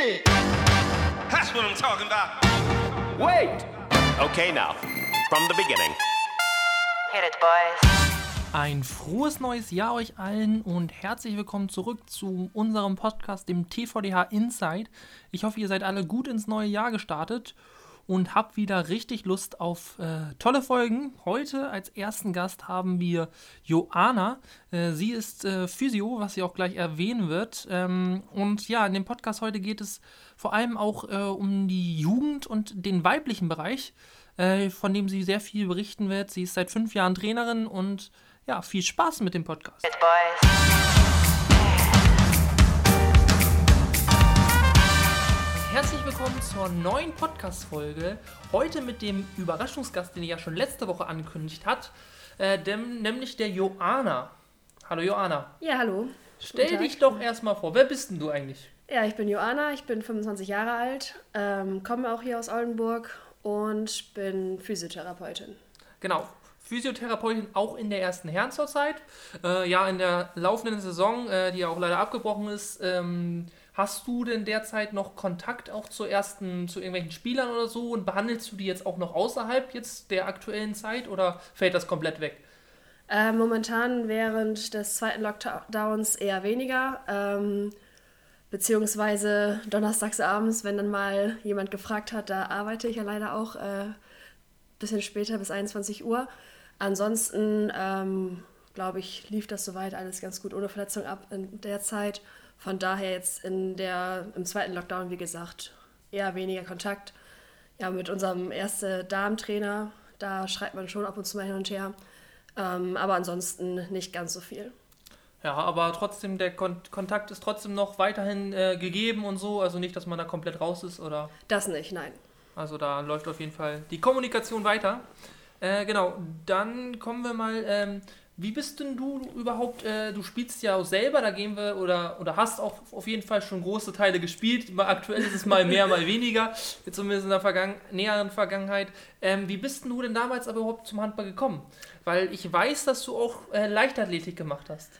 it. That's what I'm talking about. Wait! Okay, now, from the beginning. Hit it, boys. Ein frohes neues Jahr euch allen und herzlich willkommen zurück zu unserem Podcast, dem TVDH Inside. Ich hoffe, ihr seid alle gut ins neue Jahr gestartet und habt wieder richtig Lust auf äh, tolle Folgen. Heute als ersten Gast haben wir Joana. Äh, sie ist äh, Physio, was sie auch gleich erwähnen wird. Ähm, und ja, in dem Podcast heute geht es vor allem auch äh, um die Jugend und den weiblichen Bereich, äh, von dem sie sehr viel berichten wird. Sie ist seit fünf Jahren Trainerin und ja, viel Spaß mit dem Podcast. Hit it, boys. Herzlich willkommen zur neuen Podcast-Folge. Heute mit dem Überraschungsgast, den ihr ja schon letzte Woche angekündigt hat, äh, dem, nämlich der Joana. Hallo Joana. Ja, hallo. Stell dich doch erstmal vor. Wer bist denn du eigentlich? Ja, ich bin Joanna, ich bin 25 Jahre alt, ähm, komme auch hier aus Oldenburg und bin Physiotherapeutin. Genau. Physiotherapeutin auch in der ersten Herren zurzeit. Äh, ja, in der laufenden Saison, äh, die ja auch leider abgebrochen ist, ähm, hast du denn derzeit noch Kontakt auch zu ersten, zu irgendwelchen Spielern oder so und behandelst du die jetzt auch noch außerhalb jetzt der aktuellen Zeit oder fällt das komplett weg? Äh, momentan während des zweiten Lockdowns eher weniger, ähm, beziehungsweise donnerstags abends, wenn dann mal jemand gefragt hat, da arbeite ich ja leider auch äh, bisschen später bis 21 Uhr. Ansonsten, ähm, glaube ich, lief das soweit alles ganz gut ohne Verletzung ab in der Zeit. Von daher jetzt in der, im zweiten Lockdown, wie gesagt, eher weniger Kontakt. Ja, mit unserem ersten Darmtrainer, da schreibt man schon ab und zu mal hin und her. Ähm, aber ansonsten nicht ganz so viel. Ja, aber trotzdem, der Kon Kontakt ist trotzdem noch weiterhin äh, gegeben und so. Also nicht, dass man da komplett raus ist oder. Das nicht, nein. Also da läuft auf jeden Fall die Kommunikation weiter. Äh, genau, dann kommen wir mal. Ähm, wie bist denn du überhaupt? Äh, du spielst ja auch selber, da gehen wir oder, oder hast auch auf jeden Fall schon große Teile gespielt. Aktuell ist es mal mehr, mal weniger, jetzt zumindest in der Vergangen näheren Vergangenheit. Ähm, wie bist denn du denn damals aber überhaupt zum Handball gekommen? Weil ich weiß, dass du auch äh, Leichtathletik gemacht hast.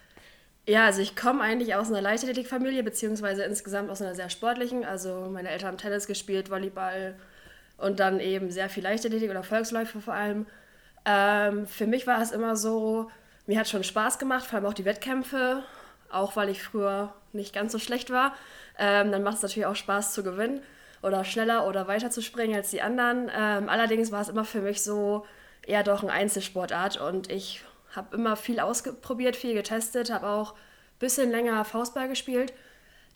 Ja, also ich komme eigentlich aus einer Leichtathletikfamilie, beziehungsweise insgesamt aus einer sehr sportlichen. Also meine Eltern haben Tennis gespielt, Volleyball und dann eben sehr viel Leichtathletik oder Volksläufe vor allem. Ähm, für mich war es immer so, mir hat schon Spaß gemacht, vor allem auch die Wettkämpfe, auch weil ich früher nicht ganz so schlecht war. Ähm, dann macht es natürlich auch Spaß zu gewinnen oder schneller oder weiter zu springen als die anderen. Ähm, allerdings war es immer für mich so eher doch eine Einzelsportart und ich habe immer viel ausprobiert, viel getestet, habe auch ein bisschen länger Faustball gespielt.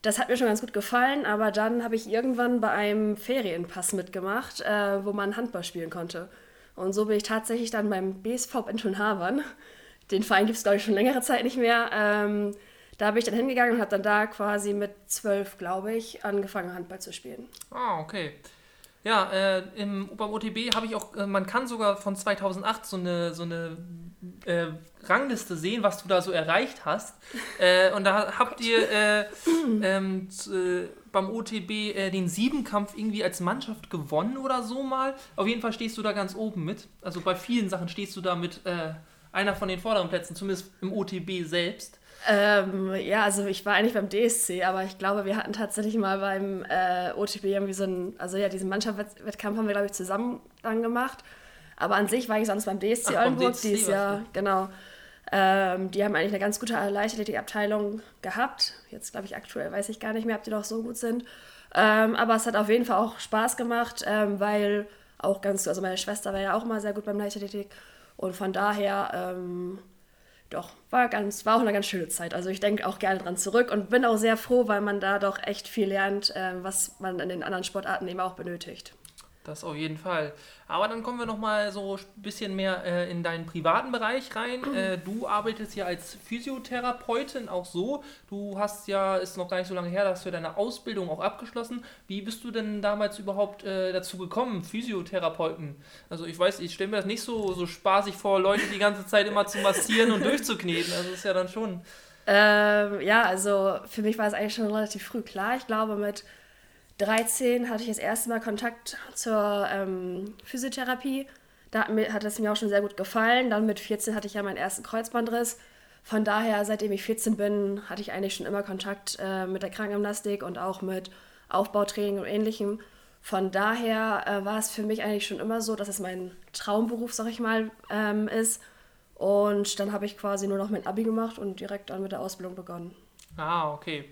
Das hat mir schon ganz gut gefallen, aber dann habe ich irgendwann bei einem Ferienpass mitgemacht, äh, wo man Handball spielen konnte. Und so bin ich tatsächlich dann beim BSV Benton-Havern, den Verein gibt es, glaube ich, schon längere Zeit nicht mehr, ähm, da bin ich dann hingegangen und habe dann da quasi mit zwölf, glaube ich, angefangen, Handball zu spielen. Ah, okay. Ja, äh, im, beim OTB habe ich auch, äh, man kann sogar von 2008 so eine, so eine äh, Rangliste sehen, was du da so erreicht hast. Äh, und da habt ihr äh, ähm, äh, beim OTB den Siebenkampf irgendwie als Mannschaft gewonnen oder so mal. Auf jeden Fall stehst du da ganz oben mit. Also bei vielen Sachen stehst du da mit einer von den vorderen Plätzen, zumindest im OTB selbst. Ähm, ja, also ich war eigentlich beim DSC, aber ich glaube, wir hatten tatsächlich mal beim äh, OTB irgendwie so einen, also ja, diesen Mannschaftswettkampf haben wir, glaube ich, zusammen dann gemacht. Aber an sich war ich sonst beim DSC Ach, Oldenburg DSC dieses Jahr, genau. Ähm, die haben eigentlich eine ganz gute Leichtathletikabteilung gehabt. Jetzt glaube ich aktuell, weiß ich gar nicht mehr, ob die noch so gut sind. Ähm, aber es hat auf jeden Fall auch Spaß gemacht, ähm, weil auch ganz, also meine Schwester war ja auch immer sehr gut beim Leichtathletik. Und von daher, ähm, doch, war, ganz, war auch eine ganz schöne Zeit. Also ich denke auch gerne dran zurück und bin auch sehr froh, weil man da doch echt viel lernt, ähm, was man in den anderen Sportarten eben auch benötigt. Das auf jeden Fall. Aber dann kommen wir nochmal so ein bisschen mehr äh, in deinen privaten Bereich rein. Äh, du arbeitest ja als Physiotherapeutin auch so. Du hast ja, ist noch gar nicht so lange her, hast du deine Ausbildung auch abgeschlossen. Wie bist du denn damals überhaupt äh, dazu gekommen, Physiotherapeuten? Also ich weiß, ich stelle mir das nicht so, so spaßig vor, Leute die ganze Zeit immer zu massieren und durchzukneten. Also das ist ja dann schon. Ähm, ja, also für mich war es eigentlich schon relativ früh klar. Ich glaube, mit 13 hatte ich das erste Mal Kontakt zur ähm, Physiotherapie. Da hat, mir, hat es mir auch schon sehr gut gefallen. Dann mit 14 hatte ich ja meinen ersten Kreuzbandriss. Von daher, seitdem ich 14 bin, hatte ich eigentlich schon immer Kontakt äh, mit der Krankengymnastik und auch mit Aufbautraining und ähnlichem. Von daher äh, war es für mich eigentlich schon immer so, dass es mein Traumberuf, sag ich mal, ähm, ist. Und dann habe ich quasi nur noch mein Abi gemacht und direkt dann mit der Ausbildung begonnen. Ah, okay.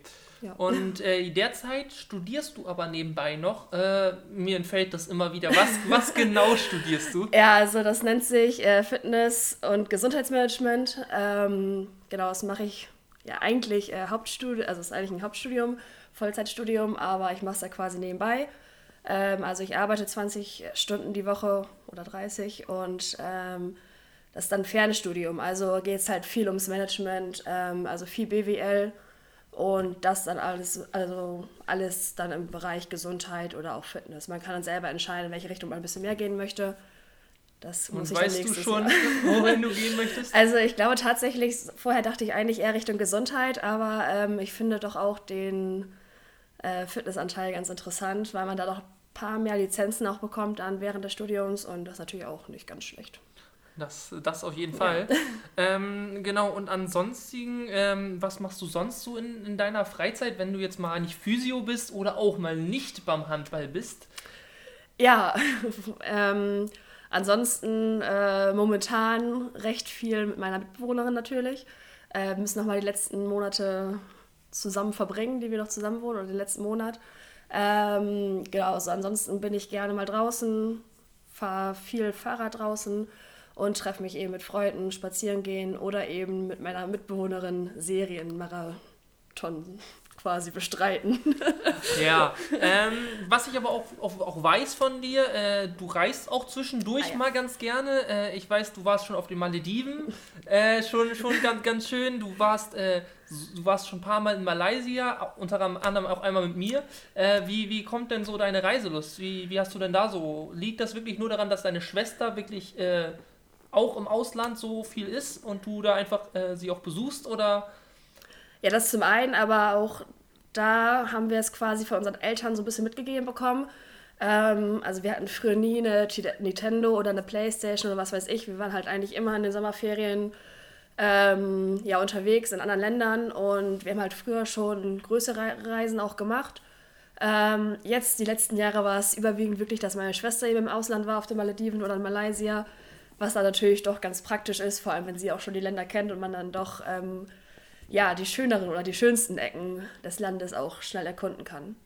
Ja. Und äh, derzeit studierst du aber nebenbei noch. Äh, mir entfällt das immer wieder. Was, was genau studierst du? Ja, also das nennt sich äh, Fitness- und Gesundheitsmanagement. Ähm, genau, das mache ich ja eigentlich äh, Hauptstudium, also es ist eigentlich ein Hauptstudium, Vollzeitstudium, aber ich mache es ja quasi nebenbei. Ähm, also ich arbeite 20 Stunden die Woche oder 30 und ähm, das ist dann ein Fernstudium. Also geht es halt viel ums Management, ähm, also viel BWL und das dann alles, also alles dann im Bereich Gesundheit oder auch Fitness. Man kann dann selber entscheiden, in welche Richtung man ein bisschen mehr gehen möchte. Das muss Und ich dann weißt du schon, Jahr. wohin du gehen möchtest? Also ich glaube tatsächlich, vorher dachte ich eigentlich eher Richtung Gesundheit, aber ähm, ich finde doch auch den äh, Fitnessanteil ganz interessant, weil man da doch ein paar mehr Lizenzen auch bekommt dann während des Studiums und das ist natürlich auch nicht ganz schlecht. Das, das auf jeden Fall. Ähm, genau, und ansonsten, ähm, was machst du sonst so in, in deiner Freizeit, wenn du jetzt mal nicht Physio bist oder auch mal nicht beim Handball bist? Ja, ähm, ansonsten äh, momentan recht viel mit meiner Mitbewohnerin natürlich. Äh, müssen noch mal die letzten Monate zusammen verbringen, die wir noch zusammen wohnen, oder den letzten Monat. Ähm, genau, also ansonsten bin ich gerne mal draußen, fahre viel Fahrrad draußen und treffe mich eben mit Freunden, spazieren gehen oder eben mit meiner Mitbewohnerin Serienmarathon quasi bestreiten. Ja, ähm, was ich aber auch, auch, auch weiß von dir, äh, du reist auch zwischendurch Ah, ja. mal ganz gerne. Äh, ich weiß, du warst schon auf den Malediven, äh, schon, schon ganz, ganz schön. Du warst, äh, du warst schon ein paar Mal in Malaysia, unter anderem auch einmal mit mir. Äh, wie, wie kommt denn so deine Reiselust? Wie, wie hast du denn da so? Liegt das wirklich nur daran, dass deine Schwester wirklich äh, auch im Ausland so viel ist und du da einfach äh, sie auch besuchst oder? Ja, das zum einen, aber auch da haben wir es quasi von unseren Eltern so ein bisschen mitgegeben bekommen. Ähm, also wir hatten früher nie eine Nintendo oder eine Playstation oder was weiß ich. Wir waren halt eigentlich immer in den Sommerferien ähm, ja, unterwegs in anderen Ländern und wir haben halt früher schon größere Reisen auch gemacht. Ähm, jetzt, die letzten Jahre, war es überwiegend wirklich, dass meine Schwester eben im Ausland war, auf den Malediven oder in Malaysia, was da natürlich doch ganz praktisch ist, vor allem wenn sie auch schon die Länder kennt und man dann doch ähm, ja, die schöneren oder die schönsten Ecken des Landes auch schnell erkunden kann.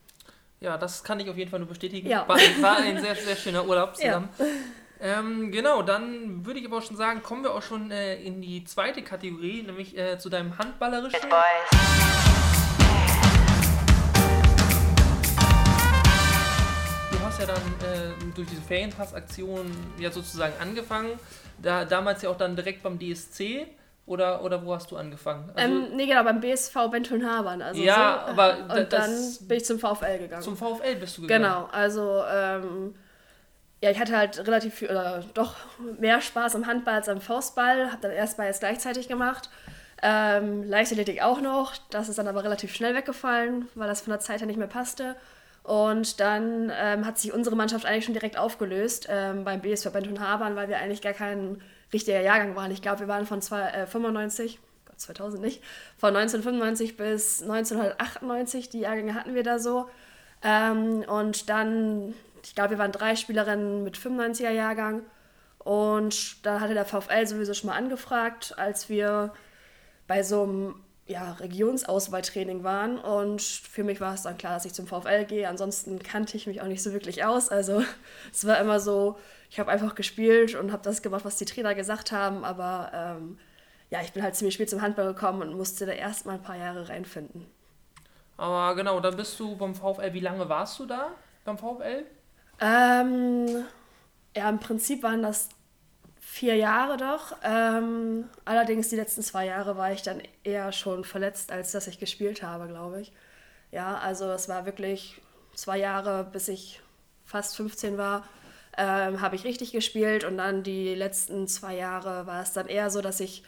Ja, das kann ich auf jeden Fall nur bestätigen. Ja. War, war ein sehr, sehr schöner Urlaub zusammen. Ähm, genau, dann würde ich aber auch schon sagen, kommen wir auch schon äh, in die zweite Kategorie, nämlich äh, zu deinem handballerischen. Hit boys. Hast ja dann äh, durch diese Ferienpass-Aktion ja sozusagen angefangen. Da, damals ja auch dann direkt beim DSC. Oder, oder wo hast du angefangen? Also ähm, nee, genau, beim BSV Benteln-Habern. Also Ja, so. aber Und dann bin ich zum VfL gegangen. zum VfL bist du gegangen. genau, also ähm, ja, ich hatte halt relativ viel, oder doch mehr Spaß am Handball als am Faustball. Habe dann erst beides gleichzeitig gemacht. Ähm, Leichtathletik auch noch. Das ist dann aber relativ schnell weggefallen, weil das von der Zeit her nicht mehr passte. Und dann ähm, hat sich unsere Mannschaft eigentlich schon direkt aufgelöst ähm, beim BSV Benton Habern, weil wir eigentlich gar kein richtiger Jahrgang waren. Ich glaube, wir waren von zwei, äh, 95, Gott, 2000 nicht, von 1995 bis 1998, die Jahrgänge hatten wir da so. Ähm, und dann, ich glaube, wir waren drei Spielerinnen mit 95er Jahrgang. Und da hatte der VfL sowieso schon mal angefragt, als wir bei so einem ja, Regionsauswahltraining waren. Und für mich war es dann klar, dass ich zum VfL gehe. Ansonsten kannte ich mich auch nicht so wirklich aus. Also es war immer so, ich habe einfach gespielt und habe das gemacht, was die Trainer gesagt haben. Aber ähm, ja, ich bin halt ziemlich spät zum Handball gekommen und musste da erst mal ein paar Jahre reinfinden. Aber genau, dann bist du beim VfL. Wie lange warst du da beim VfL? Ähm, ja, im Prinzip waren das vier Jahre doch. Ähm, allerdings die letzten zwei Jahre war ich dann eher schon verletzt, als dass ich gespielt habe, glaube ich. Ja, also es war wirklich zwei Jahre, bis ich fast 15 war, ähm, habe ich richtig gespielt und dann die letzten zwei Jahre war es dann eher so, dass ich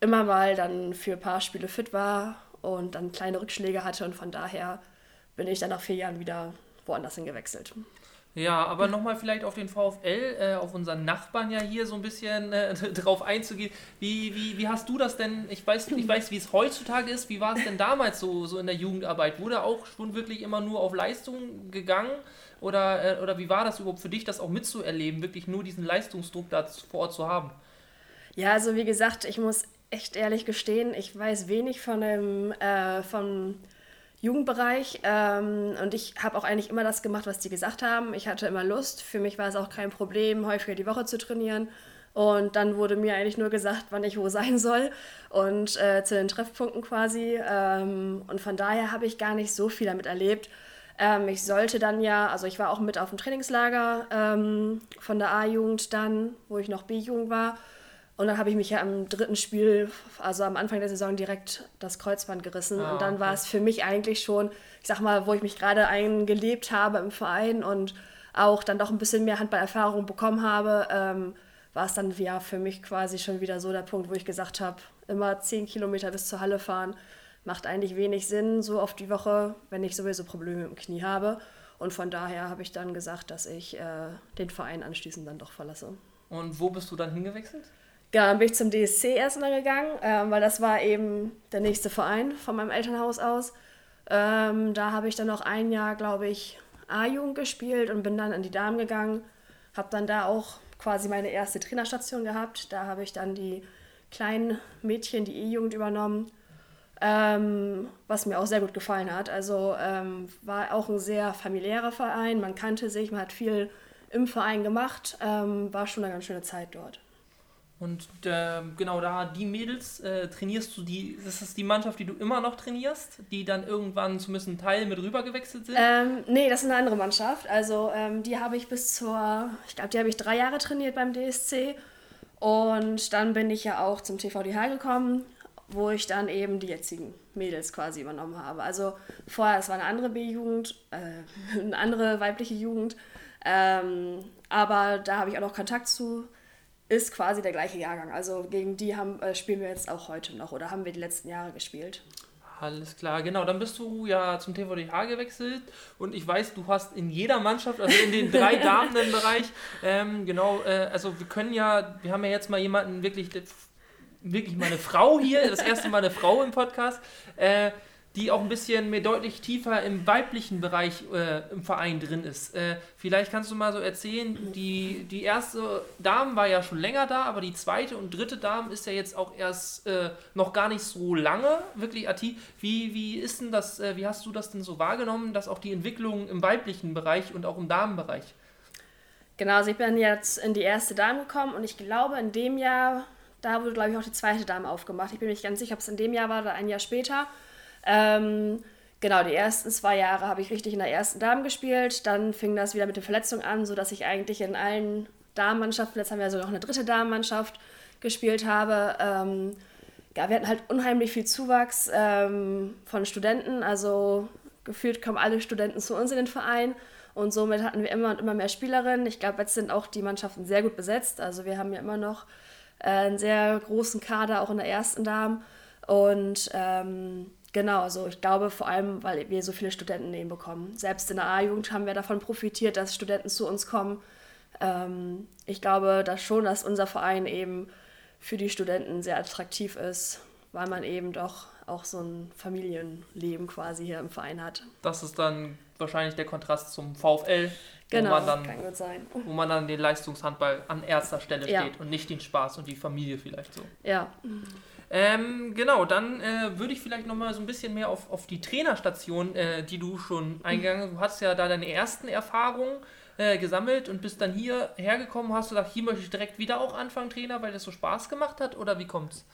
immer mal dann für ein paar Spiele fit war und dann kleine Rückschläge hatte und von daher bin ich dann nach vier Jahren wieder woanders hingewechselt. Ja, aber nochmal vielleicht auf den VfL, äh, auf unseren Nachbarn ja hier so ein bisschen äh, drauf einzugehen. Wie, wie, wie hast du das denn? Ich weiß, ich weiß, wie es heutzutage ist. Wie war es denn damals so, so in der Jugendarbeit? Wurde auch schon wirklich immer nur auf Leistung gegangen? Oder, äh, oder wie war das überhaupt für dich, das auch mitzuerleben, wirklich nur diesen Leistungsdruck da vor Ort zu haben? Ja, also wie gesagt, ich muss echt ehrlich gestehen, ich weiß wenig von dem, äh, vom Jugendbereich ähm, und ich habe auch eigentlich immer das gemacht, was die gesagt haben. Ich hatte immer Lust. Für mich war es auch kein Problem, häufiger die Woche zu trainieren. Und dann wurde mir eigentlich nur gesagt, wann ich wo sein soll und äh, zu den Treffpunkten quasi. Ähm, und von daher habe ich gar nicht so viel damit erlebt. Ähm, ich sollte dann ja, also ich war auch mit auf dem Trainingslager ähm, von der A-Jugend dann, wo ich noch B-Jugend war. Und dann habe ich mich ja am dritten Spiel, also am Anfang der Saison, direkt das Kreuzband gerissen. Ah, und dann okay. war es für mich eigentlich schon, ich sag mal, wo ich mich gerade eingelebt habe im Verein und auch dann doch ein bisschen mehr Handballerfahrung bekommen habe, ähm, war es dann ja für mich quasi schon wieder so der Punkt, wo ich gesagt habe, immer zehn Kilometer bis zur Halle fahren, macht eigentlich wenig Sinn, so auf die Woche, wenn ich sowieso Probleme im Knie habe. Und von daher habe ich dann gesagt, dass ich äh, den Verein anschließend dann doch verlasse. Und wo bist du dann hingewechselt? Ja, dann bin ich zum DSC erstmal gegangen, ähm, weil das war eben der nächste Verein von meinem Elternhaus aus. Ähm, da habe ich dann noch ein Jahr, glaube ich, A-Jugend gespielt und bin dann in die Damen gegangen. Habe dann da auch quasi meine erste Trainerstation gehabt. Da habe ich dann die kleinen Mädchen, die E-Jugend übernommen, ähm, was mir auch sehr gut gefallen hat. Also ähm, war auch ein sehr familiärer Verein. Man kannte sich, man hat viel im Verein gemacht. Ähm, war schon eine ganz schöne Zeit dort. Und äh, genau da, die Mädels, äh, trainierst du die, ist das die Mannschaft, die du immer noch trainierst, die dann irgendwann zumindest ein Teil mit rüber gewechselt sind? Ähm, nee, das ist eine andere Mannschaft. Also ähm, die habe ich bis zur, ich glaube, die habe ich drei Jahre trainiert beim DSC. Und dann bin ich ja auch zum TVDH gekommen, wo ich dann eben die jetzigen Mädels quasi übernommen habe. Also vorher, es war eine andere B-Jugend, äh, eine andere weibliche Jugend. Ähm, aber da habe ich auch noch Kontakt zu ist quasi der gleiche Jahrgang. Also gegen die haben, äh, spielen wir jetzt auch heute noch oder haben wir die letzten Jahre gespielt. Alles klar, genau. Dann bist du ja zum TVDH gewechselt und ich weiß, du hast in jeder Mannschaft, also in den drei Damenbereich, ähm, genau, äh, also wir können ja, wir haben ja jetzt mal jemanden wirklich, wirklich mal eine Frau hier, das erste Mal eine Frau im Podcast. Äh, die auch ein bisschen mehr deutlich tiefer im weiblichen Bereich äh, im Verein drin ist. Äh, vielleicht kannst du mal so erzählen, die, die erste Dame war ja schon länger da, aber die zweite und dritte Dame ist ja jetzt auch erst äh, noch gar nicht so lange wirklich aktiv. Wie, wie ist denn das, äh, wie hast du das denn so wahrgenommen, dass auch die Entwicklung im weiblichen Bereich und auch im Damenbereich? Genau, also ich bin jetzt in die erste Dame gekommen und ich glaube, in dem Jahr, da wurde, glaube ich, auch die zweite Dame aufgemacht. Ich bin mir nicht ganz sicher, ob es in dem Jahr war oder ein Jahr später. Ähm, genau, die ersten zwei Jahre habe ich richtig in der ersten Damen gespielt. Dann fing das wieder mit den Verletzungen an, sodass ich eigentlich in allen Damenmannschaften, jetzt haben wir sogar noch eine dritte Damenmannschaft gespielt habe. Ähm, ja, wir hatten halt unheimlich viel Zuwachs ähm, von Studenten. Also gefühlt kommen alle Studenten zu uns in den Verein. Und somit hatten wir immer und immer mehr Spielerinnen. Ich glaube, jetzt sind auch die Mannschaften sehr gut besetzt. Also wir haben ja immer noch äh, einen sehr großen Kader, auch in der ersten Damen. Und ähm, Genau, also ich glaube vor allem, weil wir so viele Studenten eben bekommen. Selbst in der A-Jugend haben wir davon profitiert, dass Studenten zu uns kommen. Ähm, ich glaube dass schon, dass unser Verein eben für die Studenten sehr attraktiv ist, weil man eben doch auch so ein Familienleben quasi hier im Verein hat. Das ist dann wahrscheinlich der Kontrast zum VfL, genau, wo, man dann, kann gut sein. wo man dann den Leistungshandball an erster Stelle ja. steht und nicht den Spaß und die Familie vielleicht so. Ja. Ähm, genau, dann äh, würde ich vielleicht nochmal so ein bisschen mehr auf, auf die Trainerstation, äh, die du schon eingegangen Du hast ja da deine ersten Erfahrungen äh, gesammelt und bist dann hier hergekommen. Hast du gesagt, hier möchte ich direkt wieder auch anfangen, Trainer, weil das so Spaß gemacht hat? Oder wie kommt's?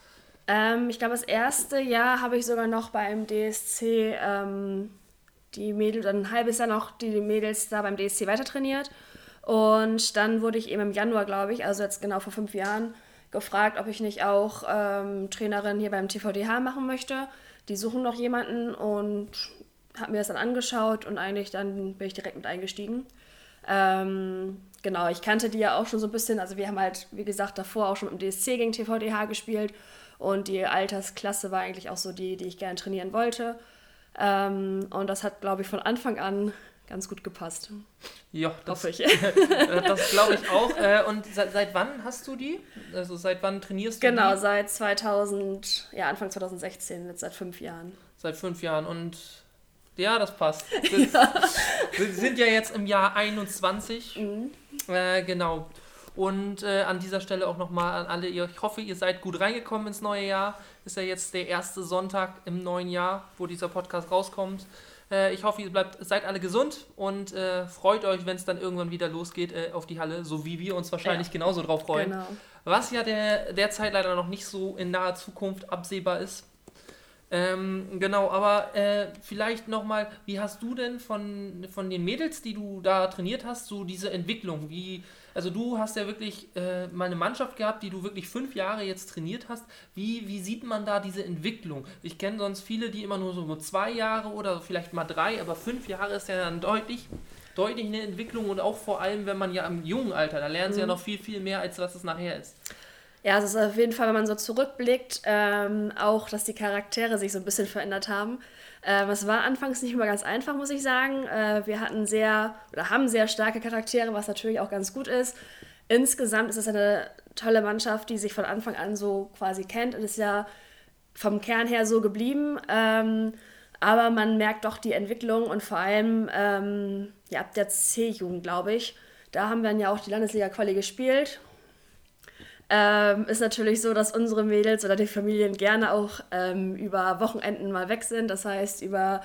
Ähm, ich glaube, das erste Jahr habe ich sogar noch beim DSC ähm, die Mädels, ein halbes Jahr noch die Mädels da beim DSC weiter trainiert. Und dann wurde ich eben im Januar, glaube ich, also jetzt genau vor fünf Jahren, gefragt, ob ich nicht auch ähm, Trainerin hier beim TVDH machen möchte. Die suchen noch jemanden und habe mir das dann angeschaut und eigentlich dann bin ich direkt mit eingestiegen. Ähm, genau, ich kannte die ja auch schon so ein bisschen. Also wir haben halt, wie gesagt, davor auch schon im DSC gegen TVDH gespielt und die Altersklasse war eigentlich auch so die, die ich gerne trainieren wollte. Ähm, und das hat, glaube ich, von Anfang an ganz gut gepasst. Ja, das, Hoffe ich. äh, das glaube ich auch. Äh, und seit, seit wann hast du die? Also seit wann trainierst du Genau, die? seit 2000, ja, Anfang 2016, jetzt seit fünf Jahren. Seit fünf Jahren. Und ja, das passt. Wir wir sind ja jetzt im Jahr 21. Äh, genau. Und äh, an dieser Stelle auch nochmal an alle, ihr- ich hoffe, ihr seid gut reingekommen ins neue Jahr. Ist ja jetzt der erste Sonntag im neuen Jahr, wo dieser Podcast rauskommt. Äh, ich hoffe, ihr bleibt, seid alle gesund und äh, freut euch, wenn es dann irgendwann wieder losgeht äh, auf die Halle, so wie wir uns wahrscheinlich Ja. genauso drauf freuen. Genau. Was ja der, derzeit leider noch nicht so in naher Zukunft absehbar ist. Ähm, genau, aber äh, vielleicht nochmal, wie hast du denn von, von den Mädels, die du da trainiert hast, so diese Entwicklung? Wie, also du hast ja wirklich äh, mal eine Mannschaft gehabt, die du wirklich fünf Jahre jetzt trainiert hast. Wie, wie sieht man da diese Entwicklung? Ich kenne sonst viele, die immer nur so nur zwei Jahre oder vielleicht mal drei, aber fünf Jahre ist ja dann deutlich, deutlich eine Entwicklung und auch vor allem, wenn man ja im jungen Alter, da lernen sie ja noch viel, viel mehr, als was es nachher ist. Ja, es ist auf jeden Fall, wenn man so zurückblickt, ähm, auch, dass die Charaktere sich so ein bisschen verändert haben. Ähm, es war anfangs nicht immer ganz einfach, muss ich sagen. Äh, wir hatten sehr oder haben sehr starke Charaktere, was natürlich auch ganz gut ist. Insgesamt ist es eine tolle Mannschaft, die sich von Anfang an so quasi kennt und ist ja vom Kern her so geblieben. Ähm, aber man merkt doch die Entwicklung und vor allem ähm, ja, ab der C-Jugend, glaube ich. Da haben wir dann ja auch die Landesliga-Quali gespielt ähm, ist natürlich so, dass unsere Mädels oder die Familien gerne auch ähm, über Wochenenden mal weg sind. Das heißt, über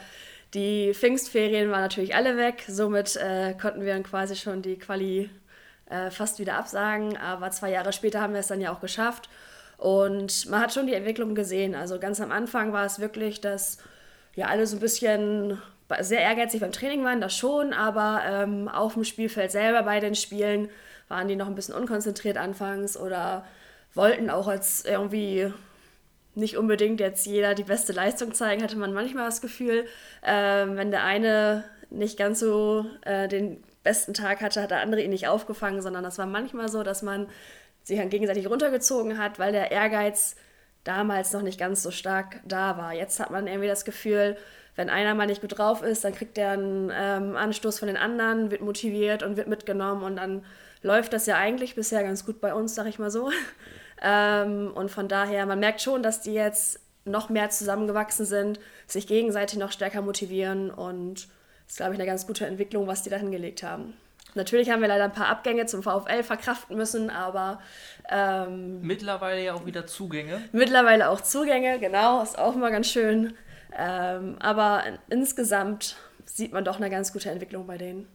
die Pfingstferien waren natürlich alle weg. Somit äh, konnten wir dann quasi schon die Quali äh, fast wieder absagen. Aber zwei Jahre später haben wir es dann ja auch geschafft. Und man hat schon die Entwicklung gesehen. Also ganz am Anfang war es wirklich, dass ja alle so ein bisschen sehr ehrgeizig beim Training waren, das schon, aber ähm, auf dem Spielfeld selber bei den Spielen waren die noch ein bisschen unkonzentriert anfangs oder wollten auch als irgendwie nicht unbedingt jetzt jeder die beste Leistung zeigen, hatte man manchmal das Gefühl, ähm, wenn der eine nicht ganz so äh, den besten Tag hatte, hat der andere ihn nicht aufgefangen, sondern das war manchmal so, dass man sich dann gegenseitig runtergezogen hat, weil der Ehrgeiz damals noch nicht ganz so stark da war. Jetzt hat man irgendwie das Gefühl, wenn einer mal nicht gut drauf ist, dann kriegt er einen ähm, Anstoß von den anderen, wird motiviert und wird mitgenommen und dann läuft das ja eigentlich bisher ganz gut bei uns, sag ich mal so. Ähm, und von daher, man merkt schon, dass die jetzt noch mehr zusammengewachsen sind, sich gegenseitig noch stärker motivieren und das ist, glaube ich, eine ganz gute Entwicklung, was die da hingelegt haben. Natürlich haben wir leider ein paar Abgänge zum VfL verkraften müssen, aber ähm, Mittlerweile ja auch wieder Zugänge. mittlerweile auch Zugänge, genau, ist auch immer ganz schön. Ähm, aber insgesamt sieht man doch eine ganz gute Entwicklung bei denen.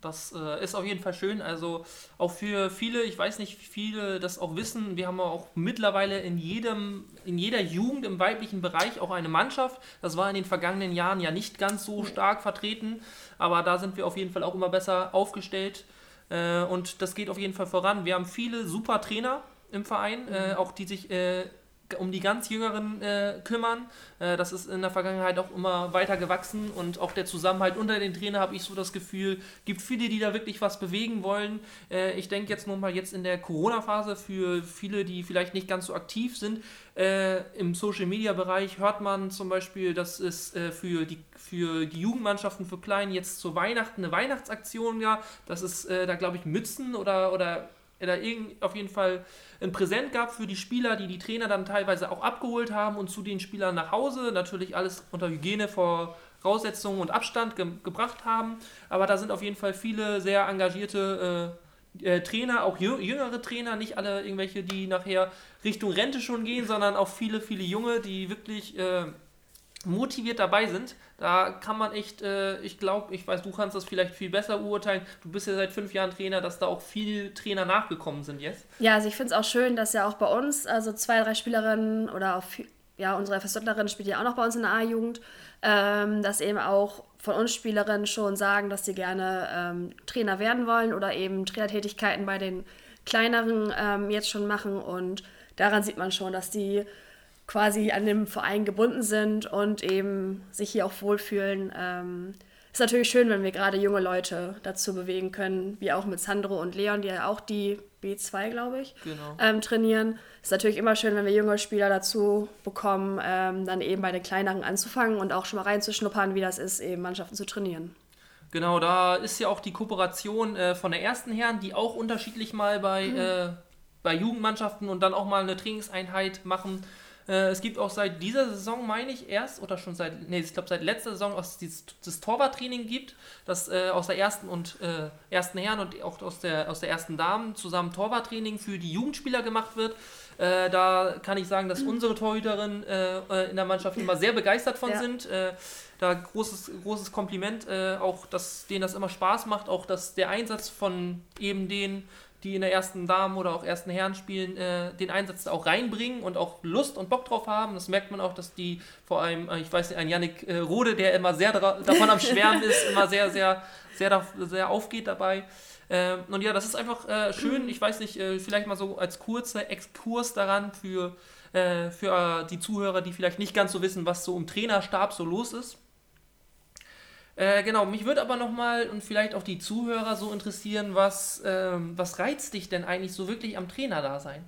Das äh, ist auf jeden Fall schön. Also auch für viele, ich weiß nicht, wie viele das auch wissen, wir haben auch mittlerweile in jedem, in jeder Jugend im weiblichen Bereich auch eine Mannschaft. Das war in den vergangenen Jahren ja nicht ganz so stark vertreten, aber da sind wir auf jeden Fall auch immer besser aufgestellt. Äh, und das geht auf jeden Fall voran. Wir haben viele super Trainer im Verein, äh, auch die sich äh, um die ganz Jüngeren äh, kümmern. Äh, das ist in der Vergangenheit auch immer weiter gewachsen und auch der Zusammenhalt unter den Trainern habe ich so das Gefühl, gibt viele, die da wirklich was bewegen wollen. Äh, ich denke jetzt nur mal jetzt in der Corona-Phase für viele, die vielleicht nicht ganz so aktiv sind. Äh, Im Social-Media-Bereich hört man zum Beispiel, dass es äh, für, die, für die Jugendmannschaften für Klein jetzt zu Weihnachten eine Weihnachtsaktion gab. dass es äh, da, glaube ich, Mützen oder, oder da irgend, auf jeden Fall ein Präsent gab für die Spieler, die die Trainer dann teilweise auch abgeholt haben und zu den Spielern nach Hause. Natürlich alles unter Hygienevoraussetzungen und Abstand ge gebracht haben. Aber da sind auf jeden Fall viele sehr engagierte äh, äh, Trainer, auch jü jüngere Trainer, nicht alle irgendwelche, die nachher Richtung Rente schon gehen, sondern auch viele, viele Junge, die wirklich äh, motiviert dabei sind. Da kann man echt, äh, ich glaube, ich weiß, du kannst das vielleicht viel besser beurteilen. Du bist ja seit fünf Jahren Trainer, dass da auch viele Trainer nachgekommen sind jetzt. Ja, also ich finde es auch schön, dass ja auch bei uns, also zwei, drei Spielerinnen oder auch, ja, unsere FSJlerin spielt ja auch noch bei uns in der A-Jugend, ähm, dass eben auch von uns Spielerinnen schon sagen, dass sie gerne ähm, Trainer werden wollen oder eben Trainertätigkeiten bei den kleineren ähm, jetzt schon machen und daran sieht man schon, dass die quasi an dem Verein gebunden sind und eben sich hier auch wohlfühlen. Ähm, ist natürlich schön, wenn wir gerade junge Leute dazu bewegen können, wie auch mit Sandro und Leon, die ja auch die B2, glaube ich, Genau. ähm, trainieren. Ist natürlich immer schön, wenn wir junge Spieler dazu bekommen, ähm, dann eben bei den kleineren anzufangen und auch schon mal reinzuschnuppern, wie das ist, eben Mannschaften zu trainieren. Genau, da ist ja auch die Kooperation äh, von der ersten Herren, die auch unterschiedlich mal bei, äh, bei Jugendmannschaften und dann auch mal eine Trainingseinheit machen. Äh, es gibt auch seit dieser Saison, meine ich, erst oder schon seit, nee, ich glaube seit letzter Saison, dass es das Torwarttraining gibt, das äh, aus der ersten und äh, ersten Herren und auch aus der, aus der ersten Damen zusammen Torwarttraining für die Jugendspieler gemacht wird. Äh, da kann ich sagen, dass unsere Torhüterinnen äh, äh, in der Mannschaft immer sehr begeistert von Ja. sind. Äh, da großes, großes Kompliment, äh, auch dass denen das immer Spaß macht, auch dass der Einsatz von eben denen, die in der ersten Damen oder auch ersten Herren spielen, äh, den Einsatz auch reinbringen und auch Lust und Bock drauf haben. Das merkt man auch, dass die vor allem, äh, ich weiß nicht, ein Yannick äh, Rode, der immer sehr davon am Schwärmen ist, immer sehr, sehr, sehr, sehr aufgeht dabei. Ähm, und ja, das ist einfach äh, schön. Ich weiß nicht, äh, vielleicht mal so als kurzer Exkurs daran für, äh, für die Zuhörer, die vielleicht nicht ganz so wissen, was so im Trainerstab so los ist. Äh, genau, mich würde aber nochmal und vielleicht auch die Zuhörer so interessieren, was, ähm, was reizt dich denn eigentlich so wirklich am Trainerdasein?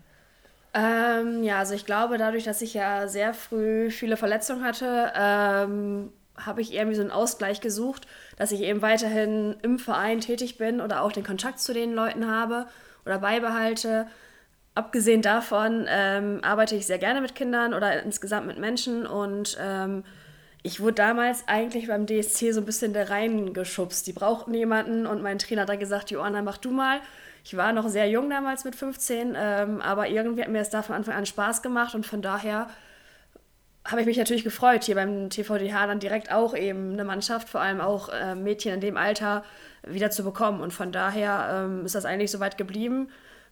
Ähm, ja, also ich glaube, dadurch, dass ich ja sehr früh viele Verletzungen hatte, ähm, habe ich irgendwie so einen Ausgleich gesucht, dass ich eben weiterhin im Verein tätig bin oder auch den Kontakt zu den Leuten habe oder beibehalte. Abgesehen davon ähm, arbeite ich sehr gerne mit Kindern oder insgesamt mit Menschen und ähm, ich wurde damals eigentlich beim DSC so ein bisschen da reingeschubst. Die brauchten jemanden und mein Trainer hat dann gesagt, Joanna, mach du mal. Ich war noch sehr jung damals mit 15, ähm, aber irgendwie hat mir es da von Anfang an Spaß gemacht und von daher habe ich mich natürlich gefreut, hier beim TVDH dann direkt auch eben eine Mannschaft, vor allem auch äh, Mädchen in dem Alter, wieder zu bekommen. Und von daher ähm, ist das eigentlich so weit geblieben.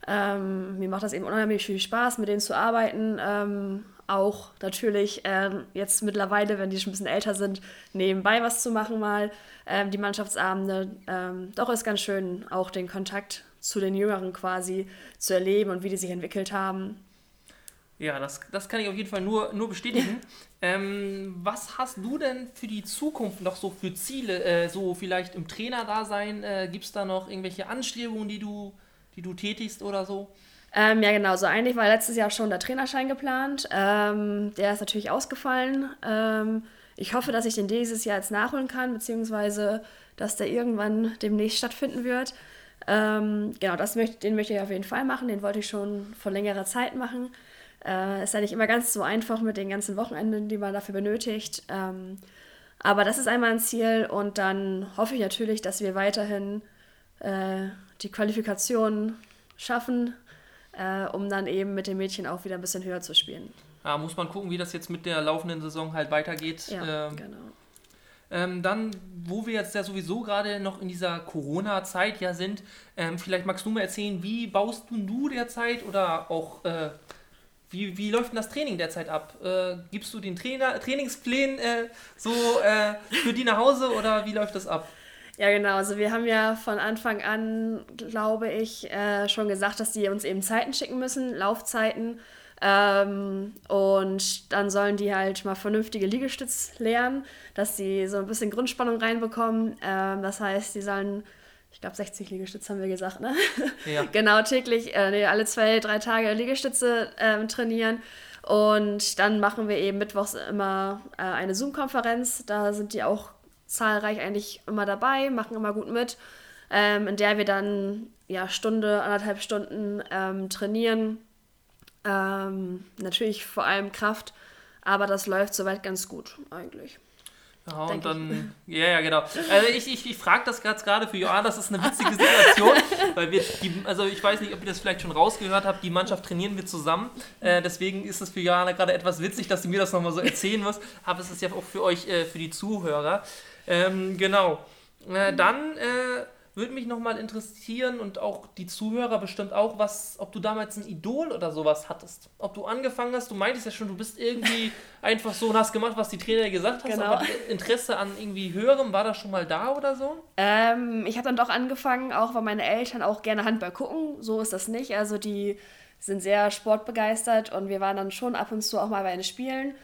Ähm, mir macht das eben unheimlich viel Spaß, mit denen zu arbeiten. Ähm, auch natürlich ähm, jetzt mittlerweile, wenn die schon ein bisschen älter sind, nebenbei was zu machen mal. Ähm, die Mannschaftsabende. Ähm, doch ist ganz schön, auch den Kontakt zu den Jüngeren quasi zu erleben und wie die sich entwickelt haben. Ja, das, das kann ich auf jeden Fall nur, nur bestätigen. ähm, was hast du denn für die Zukunft noch so für Ziele? Äh, so vielleicht im Trainerdasein? Äh, Gibt es da noch irgendwelche Anstrebungen, die du, die du tätigst oder so? Ähm, ja, genau. So eigentlich war letztes Jahr schon der Trainerschein geplant. Ähm, der ist natürlich ausgefallen. Ähm, ich hoffe, dass ich den dieses Jahr jetzt nachholen kann, beziehungsweise dass der irgendwann demnächst stattfinden wird. Ähm, genau, das möchte, den möchte ich auf jeden Fall machen. Den wollte ich schon vor längerer Zeit machen. Äh, ist ja nicht immer ganz so einfach mit den ganzen Wochenenden, die man dafür benötigt. Ähm, aber das ist einmal ein Ziel und dann hoffe ich natürlich, dass wir weiterhin äh, die Qualifikation schaffen, äh, um dann eben mit den Mädchen auch wieder ein bisschen höher zu spielen. Ja, muss man gucken, wie das jetzt mit der laufenden Saison halt weitergeht. Ja, ähm, genau. Ähm, dann, wo wir jetzt ja sowieso gerade noch in dieser Corona-Zeit ja sind, ähm, vielleicht magst du mal erzählen, wie baust du du derzeit oder auch äh, wie, wie läuft denn das Training derzeit ab? Äh, gibst du den Trainer, Trainingsplänen äh, so äh, für die nach Hause oder wie läuft das ab? Ja, genau. Also wir haben ja von Anfang an, glaube ich, äh, schon gesagt, dass die uns eben Zeiten schicken müssen, Laufzeiten. Ähm, und dann sollen die halt mal vernünftige Liegestütz lernen, dass sie so ein bisschen Grundspannung reinbekommen. Ähm, das heißt, die sollen, ich glaube 60 Liegestütze haben wir gesagt, ne? Ja. genau, täglich, äh, nee, alle zwei, drei Tage Liegestütze ähm, trainieren. Und dann machen wir eben mittwochs immer äh, eine Zoom-Konferenz. Da sind die auch zahlreich eigentlich immer dabei, machen immer gut mit, ähm, in der wir dann ja Stunde, anderthalb Stunden ähm, trainieren. Ähm, natürlich vor allem Kraft, aber das läuft soweit ganz gut eigentlich. Ja, und dann, ja, ja, genau. Also ich, ich, ich frage das gerade für Johann, das ist eine witzige Situation, weil wir, die, also ich weiß nicht, ob ihr das vielleicht schon rausgehört habt, die Mannschaft trainieren wir zusammen. Äh, deswegen ist es für Johanna gerade etwas witzig, dass sie mir das nochmal so erzählen muss. Aber es ist ja auch für euch, äh, für die Zuhörer. Ähm, genau. Äh, dann äh, würde mich nochmal interessieren und auch die Zuhörer bestimmt auch, was, ob du damals ein Idol oder sowas hattest. Ob du angefangen hast, du meintest ja schon, du bist irgendwie einfach so und hast gemacht, was die Trainer gesagt hast, Genau. aber Interesse an irgendwie höherem, war das schon mal da oder so? Ähm, ich habe dann doch angefangen, auch weil meine Eltern auch gerne Handball gucken. So ist das nicht. Also die sind sehr sportbegeistert und wir waren dann schon ab und zu auch mal bei den Spielen.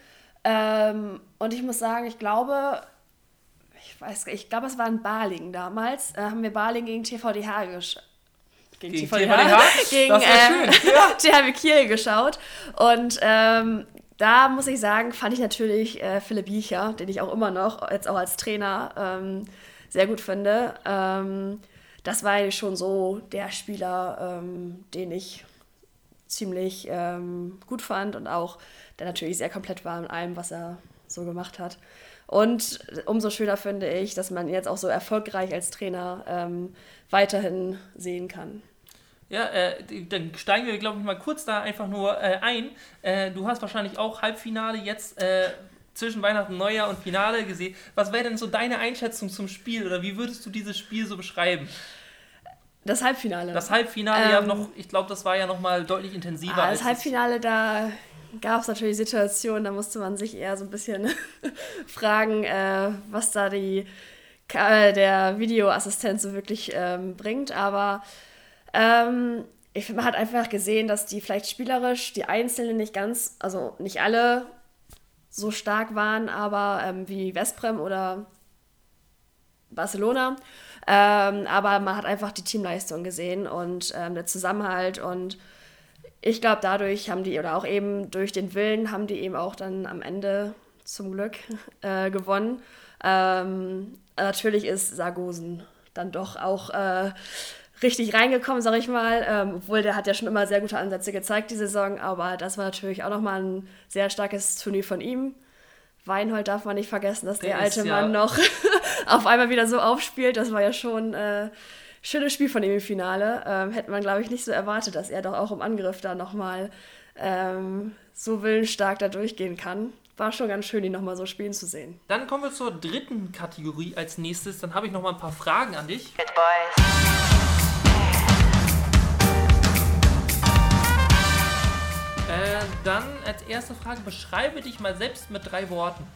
Ähm, und ich muss sagen, ich glaube, ich weiß, ich glaube, es war in Balingen damals. Äh, haben wir Balingen gegen TVDH geschaut. Gegen, Gegen TVDH? Gegen Das war äh, schön, THW Kiel geschaut. Und ähm, da muss ich sagen, fand ich natürlich äh, Philipp Biecher, den ich auch immer noch, jetzt auch als Trainer, ähm, sehr gut finde. Ähm, das war schon so der Spieler, ähm, den ich ziemlich ähm, gut fand und auch der natürlich sehr komplett war in allem, was er so gemacht hat. Und umso schöner finde ich, dass man jetzt auch so erfolgreich als Trainer ähm, weiterhin sehen kann. Ja, äh, dann steigen wir, glaube ich, mal kurz da einfach nur äh, ein. Äh, du hast wahrscheinlich auch Halbfinale jetzt äh, zwischen Weihnachten, Neujahr und Finale gesehen. Was wäre denn so deine Einschätzung zum Spiel oder wie würdest du dieses Spiel so beschreiben? Das Halbfinale. Das Halbfinale Ähm, ja noch, ich glaube, das war ja noch mal deutlich intensiver. Ah, als das Halbfinale, da gab es natürlich Situationen, da musste man sich eher so ein bisschen fragen, äh, was da die, äh, der Videoassistent so wirklich ähm, bringt. Aber ähm, ich man hat einfach gesehen, dass die vielleicht spielerisch, die Einzelnen nicht ganz, also nicht alle so stark waren, aber ähm, wie Vesprem oder Barcelona. Ähm, aber man hat einfach die Teamleistung gesehen und ähm, der Zusammenhalt und ich glaube, dadurch haben die, oder auch eben durch den Willen, haben die eben auch dann am Ende zum Glück äh, gewonnen. Ähm, natürlich ist Sargosen dann doch auch äh, richtig reingekommen, sag ich mal. Ähm, obwohl der hat ja schon immer sehr gute Ansätze gezeigt, die Saison. Aber das war natürlich auch nochmal ein sehr starkes Turnier von ihm. Weinhold darf man nicht vergessen, dass der, Der alte ist ja- Mann noch auf einmal wieder so aufspielt. Das war ja schon äh, schönes Spiel von ihm im Finale. Ähm, hätte man, glaube ich, nicht so erwartet, dass er doch auch im Angriff da nochmal ähm, so willensstark da durchgehen kann. War schon ganz schön, ihn nochmal so spielen zu sehen. Dann kommen wir zur dritten Kategorie als nächstes. Dann habe ich noch mal ein paar Fragen an dich. It, boys. Äh, dann als erste Frage, beschreibe dich mal selbst mit drei Worten.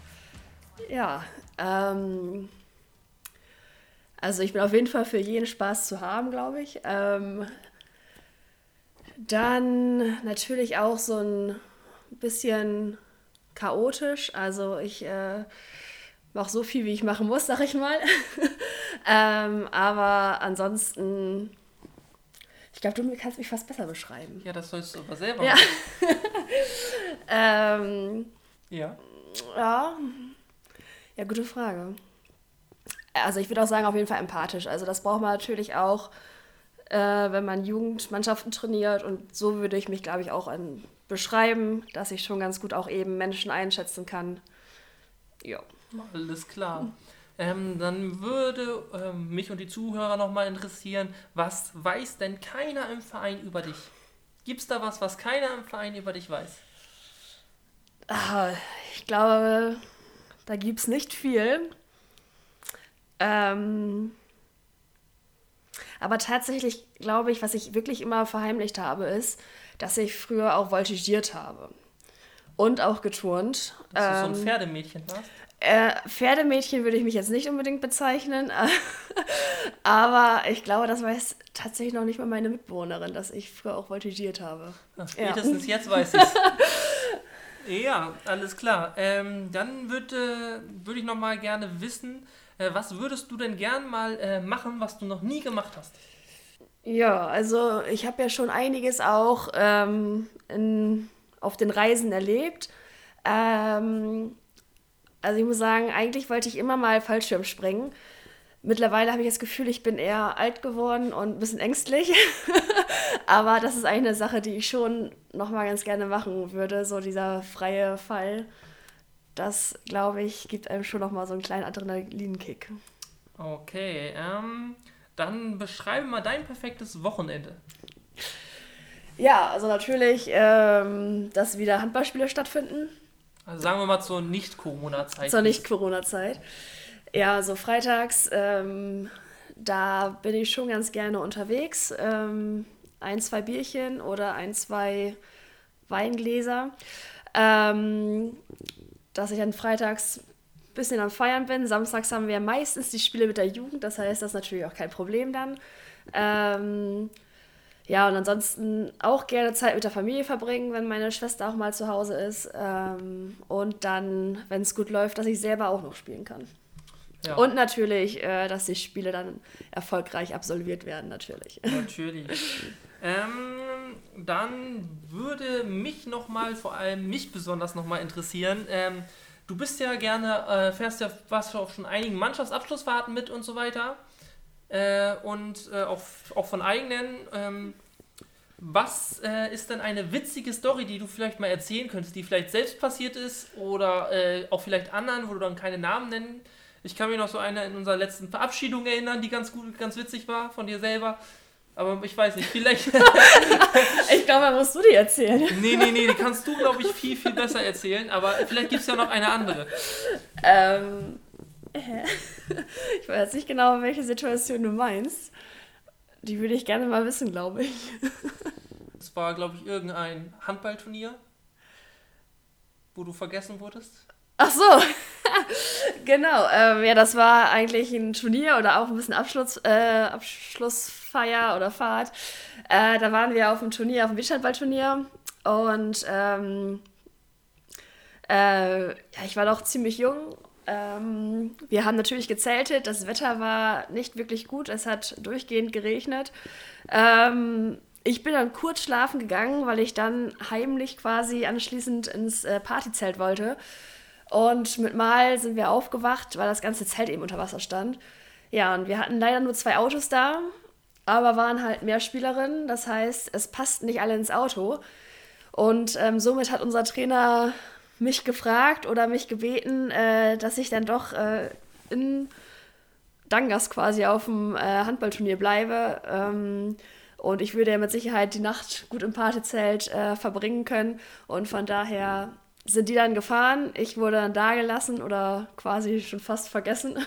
Ja, ähm, also ich bin auf jeden Fall für jeden Spaß zu haben, glaube ich. Ähm, dann natürlich auch so ein bisschen chaotisch. Also ich äh, mache so viel, wie ich machen muss, sag ich mal. ähm, aber ansonsten, ich glaube, du kannst mich fast besser beschreiben. Ja, das sollst du aber selber Ja. machen. Ähm, Ja. Ja. Ja, gute Frage. Also ich würde auch sagen, auf jeden Fall empathisch. Also das braucht man natürlich auch, äh, wenn man Jugendmannschaften trainiert. Und so würde ich mich, glaube ich, auch an, beschreiben, dass ich schon ganz gut auch eben Menschen einschätzen kann. Ja. Alles klar. Ähm, dann würde ähm, mich und die Zuhörer nochmal interessieren, was weiß denn keiner im Verein über dich? Gibt es da was, was keiner im Verein über dich weiß? Ah, ich glaube, da gibt es nicht viel. Ähm, aber tatsächlich glaube ich, was ich wirklich immer verheimlicht habe, ist, dass ich früher auch voltigiert habe. Und auch geturnt. Dass du so Ähm, ein Pferdemädchen warst? äh, Pferdemmädchen würde ich mich jetzt nicht unbedingt bezeichnen. aber ich glaube, das weiß tatsächlich noch nicht mal meine Mitbewohnerin, dass ich früher auch voltigiert habe. Ja. spätestens jetzt weiß ich Ja, alles klar. Ähm, dann würde würd ich nochmal gerne wissen, äh, was würdest du denn gern mal äh, machen, was du noch nie gemacht hast? Ja, also ich habe ja schon einiges auch ähm, in, auf den Reisen erlebt. Ähm, also ich muss sagen, eigentlich wollte ich immer mal Fallschirm springen. Mittlerweile habe ich das Gefühl, ich bin eher alt geworden und ein bisschen ängstlich. Aber das ist eigentlich eine Sache, die ich schon noch mal ganz gerne machen würde, so dieser freie Fall. Das, glaube ich, gibt einem schon noch mal so einen kleinen Adrenalinkick. Okay, ähm, dann beschreibe mal dein perfektes Wochenende. Ja, also natürlich, ähm, dass wieder Handballspiele stattfinden. Also sagen wir mal zur Nicht-Corona-Zeit. zur Nicht-Corona-Zeit. Ja, so freitags, ähm, da bin ich schon ganz gerne unterwegs. Ähm, ein, zwei Bierchen oder ein, zwei Weingläser. Ähm, dass ich dann freitags ein bisschen am Feiern bin. Samstags haben wir meistens die Spiele mit der Jugend, das heißt, das ist natürlich auch kein Problem dann. Ähm, ja, und ansonsten auch gerne Zeit mit der Familie verbringen, wenn meine Schwester auch mal zu Hause ist. Ähm, und dann, wenn es gut läuft, dass ich selber auch noch spielen kann. Ja. Und natürlich, äh, dass die Spiele dann erfolgreich absolviert werden, natürlich. Natürlich. ähm, dann würde mich nochmal, vor allem mich besonders nochmal interessieren, ähm, du bist ja gerne, äh, fährst ja, ja auf schon einigen Mannschaftsabschlussfahrten mit und so weiter. Äh, und äh, auch, auch von eigenen. Ähm, was äh, ist denn eine witzige Story, die du vielleicht mal erzählen könntest, die vielleicht selbst passiert ist oder äh, auch vielleicht anderen, wo du dann keine Namen nennen? Ich kann mich noch so eine in unserer letzten Verabschiedung erinnern, die ganz gut, ganz witzig war von dir selber. Aber ich weiß nicht, vielleicht. Ich glaube, da musst du die erzählen. nee, nee, nee, die kannst du, glaube ich, viel, viel besser erzählen. Aber vielleicht gibt es ja noch eine andere. Ähm, äh, ich weiß nicht genau, welche Situation du meinst. Die würde ich gerne mal wissen, glaube ich. Es war, glaube ich, irgendein Handballturnier, wo du vergessen wurdest. Ach so, genau. Ähm, ja, das war eigentlich ein Turnier oder auch ein bisschen Abschluss, äh, Abschlussfeier oder Fahrt. Äh, da waren wir auf dem Turnier, auf dem Beachhandballturnier und ähm, äh, ja, ich war noch ziemlich jung. Ähm, wir haben natürlich gezeltet. Das Wetter war nicht wirklich gut. Es hat durchgehend geregnet. Ähm, ich bin dann kurz schlafen gegangen, weil ich dann heimlich quasi anschließend ins äh, Partyzelt wollte. Und mit Mal sind wir aufgewacht, weil das ganze Zelt eben unter Wasser stand. Ja, und wir hatten leider nur zwei Autos da, aber waren halt mehr Spielerinnen. Das heißt, es passten nicht alle ins Auto. Und ähm, somit hat unser Trainer mich gefragt oder mich gebeten, äh, dass ich dann doch äh, in Dangas quasi auf dem äh, Handballturnier bleibe. Ähm, und ich würde ja mit Sicherheit die Nacht gut im Partyzelt äh, verbringen können. Und von daher sind die dann gefahren. Ich wurde dann da gelassen oder quasi schon fast vergessen.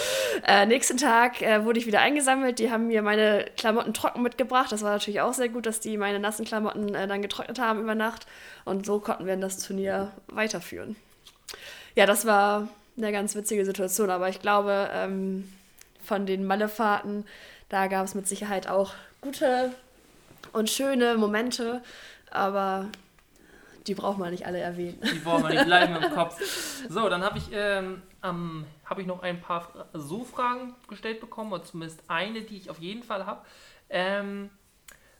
äh, nächsten Tag äh, wurde ich wieder eingesammelt. Die haben mir meine Klamotten trocken mitgebracht. Das war natürlich auch sehr gut, dass die meine nassen Klamotten äh, dann getrocknet haben über Nacht. Und so konnten wir das Turnier weiterführen. Ja, das war eine ganz witzige Situation. Aber ich glaube, ähm, von den Mallefahrten, da gab es mit Sicherheit auch gute und schöne Momente. Aber die braucht man nicht alle erwähnen. Die wollen wir nicht bleiben im Kopf. So, dann habe ich, ähm, ähm, hab ich noch ein paar so Fragen gestellt bekommen, oder zumindest eine, die ich auf jeden Fall habe. Ähm,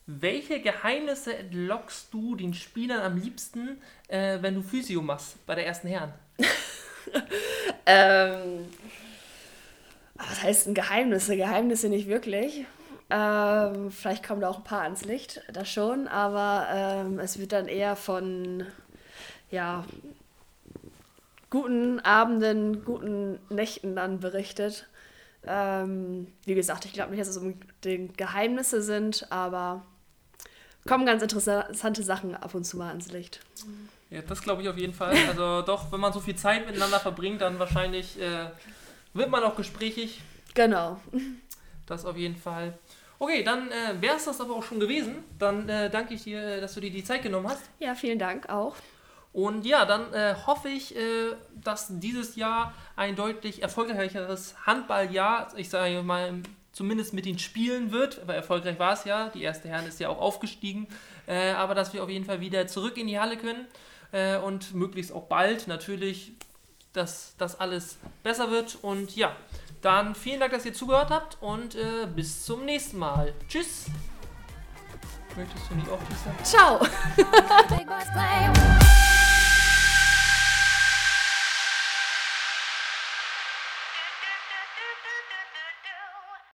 welche Geheimnisse entlockst du den Spielern am liebsten, äh, wenn du Physio machst bei der ersten Herren? Ähm, was heißt ein Geheimnisse? Geheimnisse nicht wirklich. Ähm, vielleicht kommen da auch ein paar ans Licht, das schon, aber ähm, es wird dann eher von ja, guten Abenden, guten Nächten dann berichtet. Ähm, wie gesagt, ich glaube nicht, dass es unbedingt Geheimnisse sind, aber kommen ganz interessante Sachen ab und zu mal ans Licht. Ja, das glaube ich auf jeden Fall. Also doch, wenn man so viel Zeit miteinander verbringt, dann wahrscheinlich äh, wird man auch gesprächig. Genau. Das auf jeden Fall. Okay, dann äh, wäre es das aber auch schon gewesen. Dann äh, danke ich dir, äh, dass du dir die Zeit genommen hast. Ja, vielen Dank auch. Und ja, dann äh, hoffe ich, äh, dass dieses Jahr ein deutlich erfolgreicheres Handballjahr, ich sage mal, zumindest mit den Spielen wird, weil erfolgreich war es ja, die erste Herren ist ja auch aufgestiegen, äh, aber dass wir auf jeden Fall wieder zurück in die Halle können und möglichst auch bald natürlich, dass das alles besser wird. Und ja, dann vielen Dank, dass ihr zugehört habt und äh, bis zum nächsten Mal. Tschüss! Möchtest du nicht auch Tschüss sagen? Ciao.